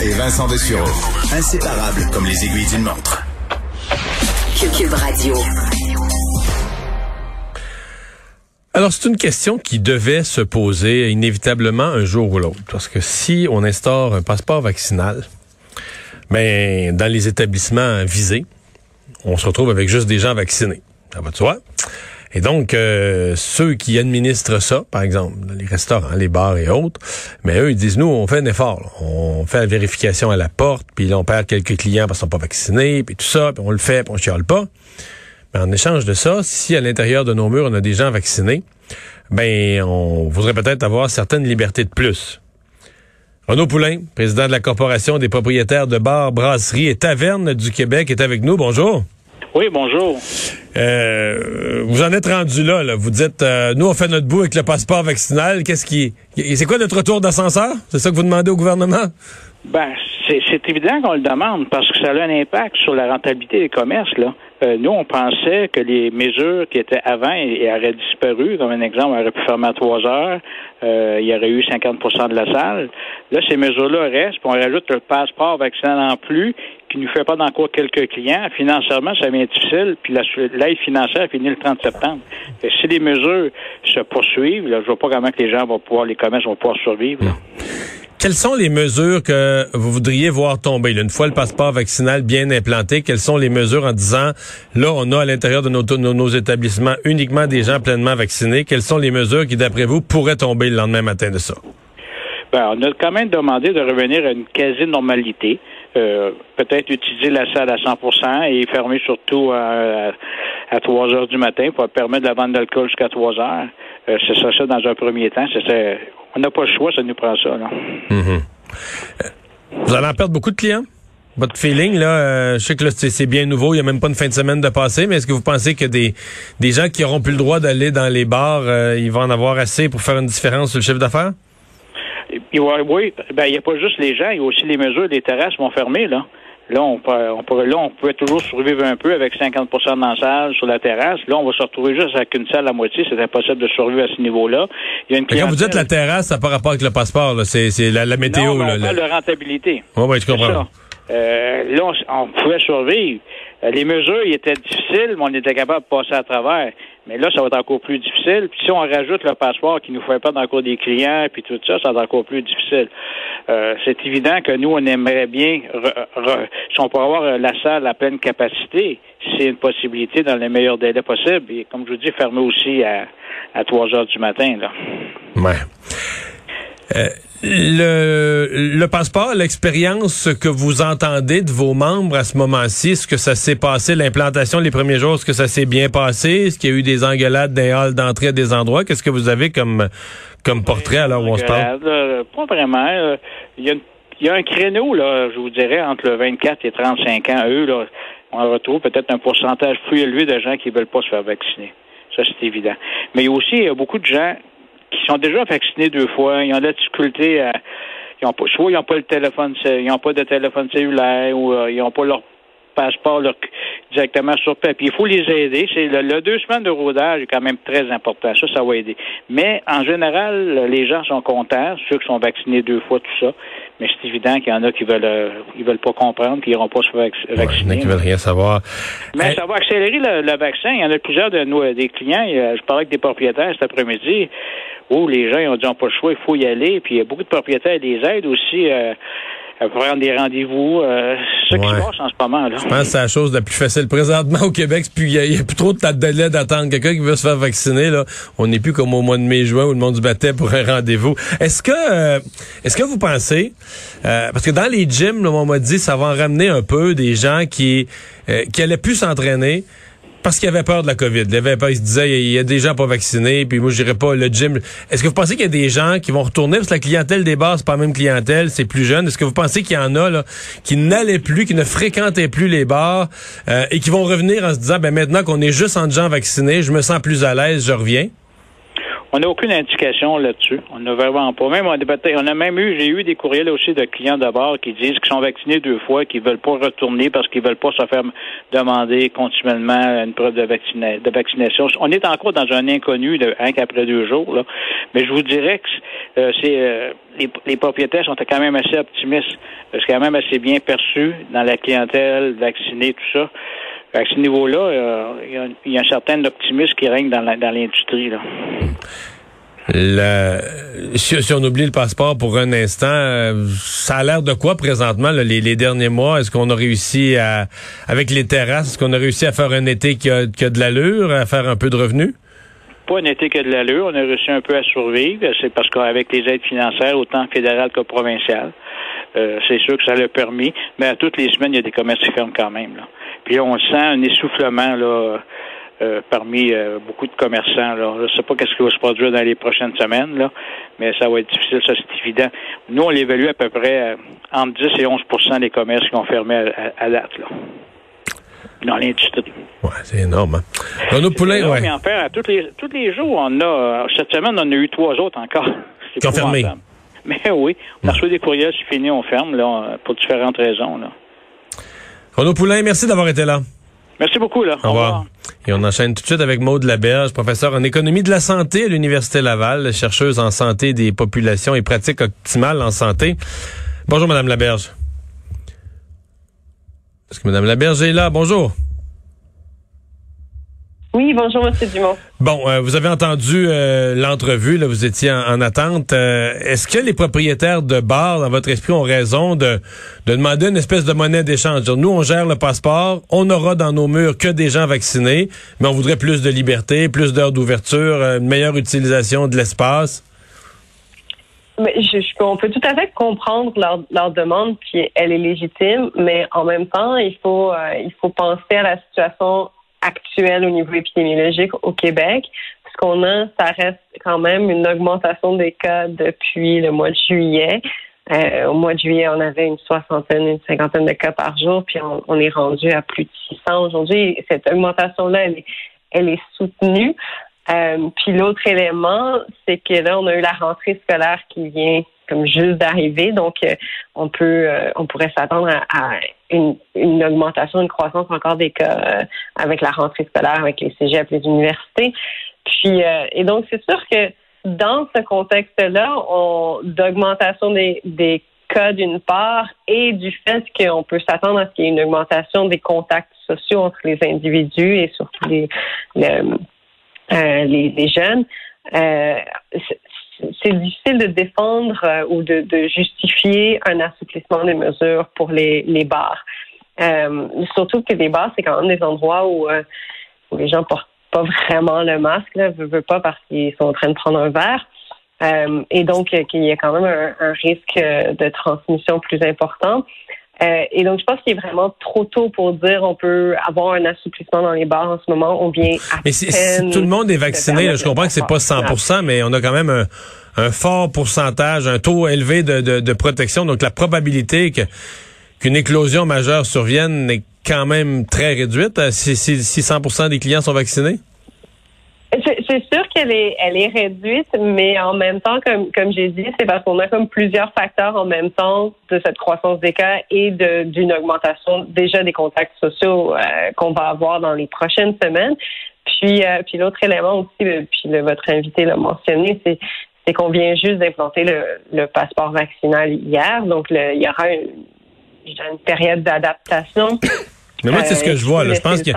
Et Vincent Dessureau. Inséparables comme les aiguilles d'une montre. Cube Radio. Alors, c'est une question qui devait se poser inévitablement un jour ou l'autre. Parce que si on instaure un passeport vaccinal, ben, dans les établissements visés, on se retrouve avec juste des gens vaccinés. Ça va de soi. Et donc, euh, ceux qui administrent ça, par exemple, les restaurants, les bars et autres, mais eux, ils disent, nous, on fait un effort. On fait la vérification à la porte, puis là, on perd quelques clients parce qu'ils sont pas vaccinés, puis tout ça, puis on le fait, puis on chiale pas. Mais en échange de ça, si à l'intérieur de nos murs, on a des gens vaccinés, ben, on voudrait peut-être avoir certaines libertés de plus. Renaud Poulain, président de la Corporation des propriétaires de bars, brasseries et tavernes du Québec, est avec nous. Bonjour. Oui, bonjour. Euh, vous en êtes rendu là, là. Vous dites, euh, nous, on fait notre bout avec le passeport vaccinal. Qu'est-ce qui... C'est quoi notre retour d'ascenseur? C'est ça que vous demandez au gouvernement? Ben, c'est évident qu'on le demande parce que ça a un impact sur la rentabilité des commerces, là. Euh, nous, on pensait que les mesures qui étaient avant et, auraient disparu. Comme un exemple, on aurait pu fermer à trois heures. Euh, il y aurait eu 50% de la salle. Là, ces mesures-là restent. Puis on rajoute le passeport vaccinal en plus qui ne nous fait pas d'encore quelques clients. Financièrement, ça devient difficile. Puis l'aide financière finit le 30 septembre. si les mesures se poursuivent, là, je vois pas comment que les gens vont pouvoir, les commerces vont pouvoir survivre. Quelles sont les mesures que vous voudriez voir tomber? une fois le passeport vaccinal bien implanté, quelles sont les mesures en disant, là, on a à l'intérieur de nos, nos, établissements uniquement des gens pleinement vaccinés. Quelles sont les mesures qui, d'après vous, pourraient tomber le lendemain matin de ça? Ben, on a quand même demandé de revenir à une quasi-normalité. Euh, peut-être utiliser la salle à 100% et fermer surtout à, à, 3 heures du matin pour permettre la vente d'alcool jusqu'à 3 heures. Euh, c'est ça, ça dans un premier temps. On n'a pas le choix, ça nous prend ça. Mhm. Vous allez en perdre beaucoup de clients? Votre feeling, là, euh, je sais que c'est bien nouveau, il n'y a même pas une fin de semaine de passé, mais est-ce que vous pensez que des, des gens qui n'auront plus le droit d'aller dans les bars, euh, ils vont en avoir assez pour faire une différence sur le chiffre d'affaires? Oui, ben il n'y a pas juste les gens, il y a aussi les mesures des terrasses vont fermer, là. Là, on, là, on pouvait toujours survivre un peu avec 50 dans la salle, sur la terrasse. Là, on va se retrouver juste avec une salle à moitié. C'est impossible de survivre à ce niveau-là. Il y a une Quand vous dites la terrasse, ça n'a pas rapport avec le passeport. C'est la, la, météo. Non, là, on parle de rentabilité. Oui, oui, je comprends. Euh, là, on, pouvait survivre. Euh, les mesures ils étaient difficiles, mais on était capable de passer à travers. Mais là, ça va être encore plus difficile. Puis si on rajoute le passeport qui nous fait pas encore des clients, puis tout ça, ça va être encore plus difficile. Euh, c'est évident que nous, on aimerait bien, si on peut avoir la salle à pleine capacité, c'est une possibilité dans les meilleurs délais possibles. Et comme je vous dis, fermer aussi à, à 3 heures du matin. Là. Ouais. Euh, le, le passeport, l'expérience que vous entendez de vos membres à ce moment-ci, est-ce que ça s'est passé, l'implantation les premiers jours, est-ce que ça s'est bien passé? Est-ce qu'il y a eu des engueulades des halls d'entrée à des endroits? Qu'est-ce que vous avez comme, comme portrait alors où on se parle? Euh, pas vraiment. Euh, il y, a il y a un créneau, là, je vous dirais, entre le 24 et 35 ans. Eux, là, on retrouve peut-être un pourcentage plus élevé de gens qui veulent pas se faire vacciner. Ça, c'est évident. Mais il y a aussi il y a beaucoup de gens qui sont déjà vaccinés deux fois, ils ont de la difficulté à. Ils ont pas, soit ils n'ont pas le téléphone, ils n'ont pas de téléphone cellulaire ou euh, ils n'ont pas leur passeport directement sur papier. Il faut les aider. C'est le, deux semaines de rodage est quand même très important. Ça, ça va aider. Mais en général, les gens sont contents, ceux qui sont vaccinés deux fois, tout ça. Mais c'est évident qu'il y en a qui veulent euh, ils veulent pas comprendre, qui n'iront pas se vacciner. Ouais, qui veulent rien savoir. Mais ça va accélérer le, vaccin. Il y en a plusieurs de nos des clients. Je parlais avec des propriétaires cet après-midi où les gens ont dit on pas le choix, il faut y aller. Puis il y a beaucoup de propriétaires des aides aussi. Euh, prendre des rendez-vous. Euh, ce qui se passe en ce moment. Là. Je pense que c'est la chose la plus facile présentement au Québec. Puis il n'y a, plus trop de délai d'attendre quelqu'un qui veut se faire vacciner. Là, on n'est plus comme au mois de mai-juin où le monde du battait pour un rendez-vous. Est-ce que, euh, est-ce que vous pensez, euh, parce que dans les gyms, là, on m'a dit, ça va en ramener un peu des gens qui, euh, qui allaient plus s'entraîner Parce qu'il avait peur de la COVID. Il, avait peur, il se disait, il y a des gens pas vaccinés, puis moi, je n'irai pas le gym. Est-ce que vous pensez qu'il y a des gens qui vont retourner, parce que la clientèle des bars, c'est pas la même clientèle, c'est plus jeune. Est-ce que vous pensez qu'il y en a là, qui n'allaient plus, qui ne fréquentaient plus les bars, euh, et qui vont revenir en se disant, ben maintenant qu'on est juste en gens vaccinés, je me sens plus à l'aise, je reviens? On n'a aucune indication là-dessus. On n'a vraiment pas. Même on on a même eu, j'ai eu des courriels aussi de clients d'abord qui disent qu'ils sont vaccinés deux fois, qu'ils veulent pas retourner parce qu'ils veulent pas se faire demander continuellement une preuve de, de vaccination. On est encore dans un inconnu de un qu'après deux jours, là. Mais je vous dirais que euh, c'est euh, les, les, propriétaires sont quand même assez optimistes. C'est quand même assez bien perçu dans la clientèle vaccinée, tout ça. À ce niveau-là, euh, il y, a un certain optimisme qui règne dans l'industrie. si, on oublie le passeport pour un instant, euh, ça a l'air de quoi présentement les, derniers mois? Est-ce qu'on a réussi à, avec les terrasses, est-ce qu'on a réussi à faire un été qui a, de l'allure, à faire un peu de revenus? Pas un été qui a de l'allure. On a réussi un peu à survivre. C'est parce qu'avec les aides financières, autant fédérales que provinciales, euh, c'est sûr que ça l'a permis. Mais à toutes les semaines, il y a des commerces qui ferment quand même. Là. Puis on sent un essoufflement là. Euh, parmi euh, beaucoup de commerçants. Là. Je ne sais pas qu'est-ce qui va se produire dans les prochaines semaines, là, mais ça va être difficile, ça c'est évident. Nous, on l'évalue à peu près entre 10 et 11% des commerces qui ont fermé à, date. Là dans l'industrie. Ouais, c'est énorme. Hein? Renaud ouais. Mais en fait, tous les, tous les jours, on a, cette semaine, on a eu trois autres encore. Fermé. Mais oui, on a reçu des courriels, c'est fini, on ferme, là, pour différentes raisons, là. Renaud Poulain, merci d'avoir été là. Merci beaucoup. Là. Au, revoir. Et on enchaîne tout de suite avec Maude Laberge, professeur en économie de la santé à l'Université Laval, chercheuse en santé des populations et pratiques optimales en santé. Bonjour, Madame Laberge. Est-ce que Mme Laberge est là? Bonjour. Oui, bonjour, M. Dumont. Bon, euh, vous avez entendu euh, l'entrevue, là, vous étiez en, attente. Euh, est-ce que les propriétaires de bars, dans votre esprit, ont raison de, de demander une espèce de monnaie d'échange? Nous, on gère le passeport, on aura dans nos murs que des gens vaccinés, mais on voudrait plus de liberté, plus d'heures d'ouverture, une meilleure utilisation de l'espace. Mais je, on peut tout à fait comprendre leur, leur demande, puis elle est légitime, mais en même temps, il faut, il faut penser à la situation actuelle au niveau épidémiologique au Québec. Ce qu'on a, ça reste quand même une augmentation des cas depuis le mois de juillet. Euh, au mois de juillet, on avait une soixantaine, une cinquantaine de cas par jour, puis on, est rendu à plus de 600 aujourd'hui. Cette augmentation-là, elle est, soutenue. Euh, puis l'autre élément, c'est que là, on a eu la rentrée scolaire qui vient comme juste d'arriver. Donc, euh, on peut, on pourrait s'attendre à, une, augmentation, une croissance encore des cas euh, avec la rentrée scolaire, avec les cégeps, les universités. Puis, et donc, c'est sûr que dans ce contexte-là, d'augmentation des, des cas d'une part et du fait qu'on peut s'attendre à ce qu'il y ait une augmentation des contacts sociaux entre les individus et surtout les, les, les jeunes, euh, c'est difficile de défendre euh, ou de, justifier un assouplissement des mesures pour les, les bars. Euh, surtout que les bars, c'est quand même des endroits où, euh, où les gens portent pas vraiment le masque, ne veulent pas parce qu'ils sont en train de prendre un verre. et donc, qu'il y a quand même un risque de transmission plus important. Euh, et donc, je pense qu'il est vraiment trop tôt pour dire on peut avoir un assouplissement dans les bars en ce moment. On vient à Mais si, tout le monde est vacciné, je comprends que c'est pas 100 mais on a quand même un, fort pourcentage, un taux élevé de, de, protection. Donc, la probabilité que qu'une éclosion majeure survienne est quand même très réduite euh, si, si, si 100 des clients sont vaccinés? C'est sûr qu'elle est, elle est réduite, mais en même temps, comme, comme j'ai dit, c'est parce qu'on a comme plusieurs facteurs en même temps de cette croissance des cas et d'une augmentation déjà des contacts sociaux euh, qu'on va avoir dans les prochaines semaines. Puis, euh, puis l'autre élément aussi, euh, puis votre invité l'a mentionné, c'est c'est qu'on vient juste d'implanter le, le, passeport vaccinal hier, donc il y aura une, une période d'adaptation. Mais moi, c'est ce que je vois. Là. Je pense que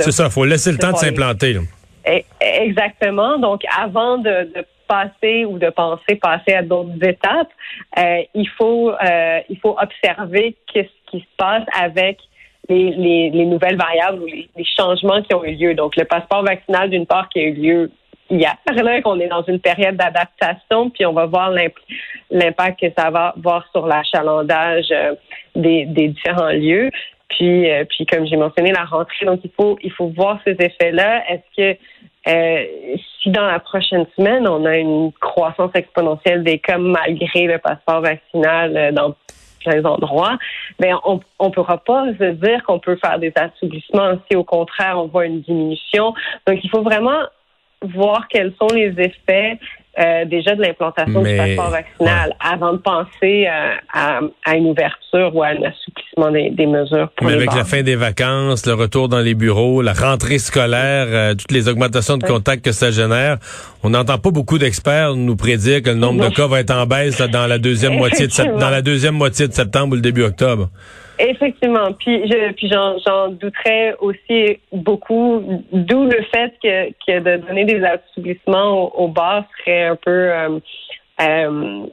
c'est ça. Il faut laisser le temps de s'implanter. E, exactement. Donc, avant de, passer ou de penser passer à d'autres étapes, euh, il faut euh, il faut observer qu'est-ce qui se passe avec les, les, nouvelles variables ou les, changements qui ont eu lieu. Donc, le passeport vaccinal, d'une part, qui a eu lieu hier, là, qu'on est dans une période d'adaptation, puis on va voir l'impact que ça va avoir sur l'achalandage euh, des, des différents lieux. Puis, euh, puis comme j'ai mentionné, la rentrée. Donc, il faut, il faut voir ces effets-là. Est-ce que euh, si dans la prochaine semaine, on a une croissance exponentielle des cas malgré le passeport vaccinal euh, dans plein endroits, ben on ne pourra pas se dire qu'on peut faire des assouplissements si au contraire on voit une diminution. Donc il faut vraiment voir quels sont les effets euh, déjà de l'implantation du passeport vaccinal avant de penser euh, à, à, une ouverture ou à un assouplissement des, des mesures. Pour Mais avec la fin des vacances, le retour dans les bureaux, la rentrée scolaire, euh, toutes les augmentations de contacts que ça génère, on n'entend pas beaucoup d'experts nous prédire que le nombre de cas va être en baisse dans la deuxième moitié de dans la deuxième moitié de septembre ou le début octobre. Effectivement. Puis, je, puis j'en, douterais aussi beaucoup, d'où le fait que, que de donner des assouplissements au, bas serait un peu euh, euh,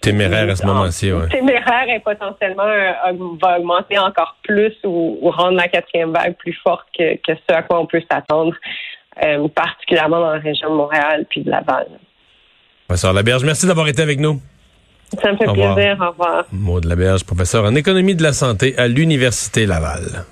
téméraire à ce moment-ci, oui. Téméraire et potentiellement euh, va augmenter encore plus ou, rendre la quatrième vague plus forte que, que ce à quoi on peut s'attendre, particulièrement dans la région de Montréal puis de Laval. Professeur Laberge, merci d'avoir été avec nous. Ça me fait plaisir. Au revoir. Maud Laberge, professeur en économie de la santé à l'Université Laval.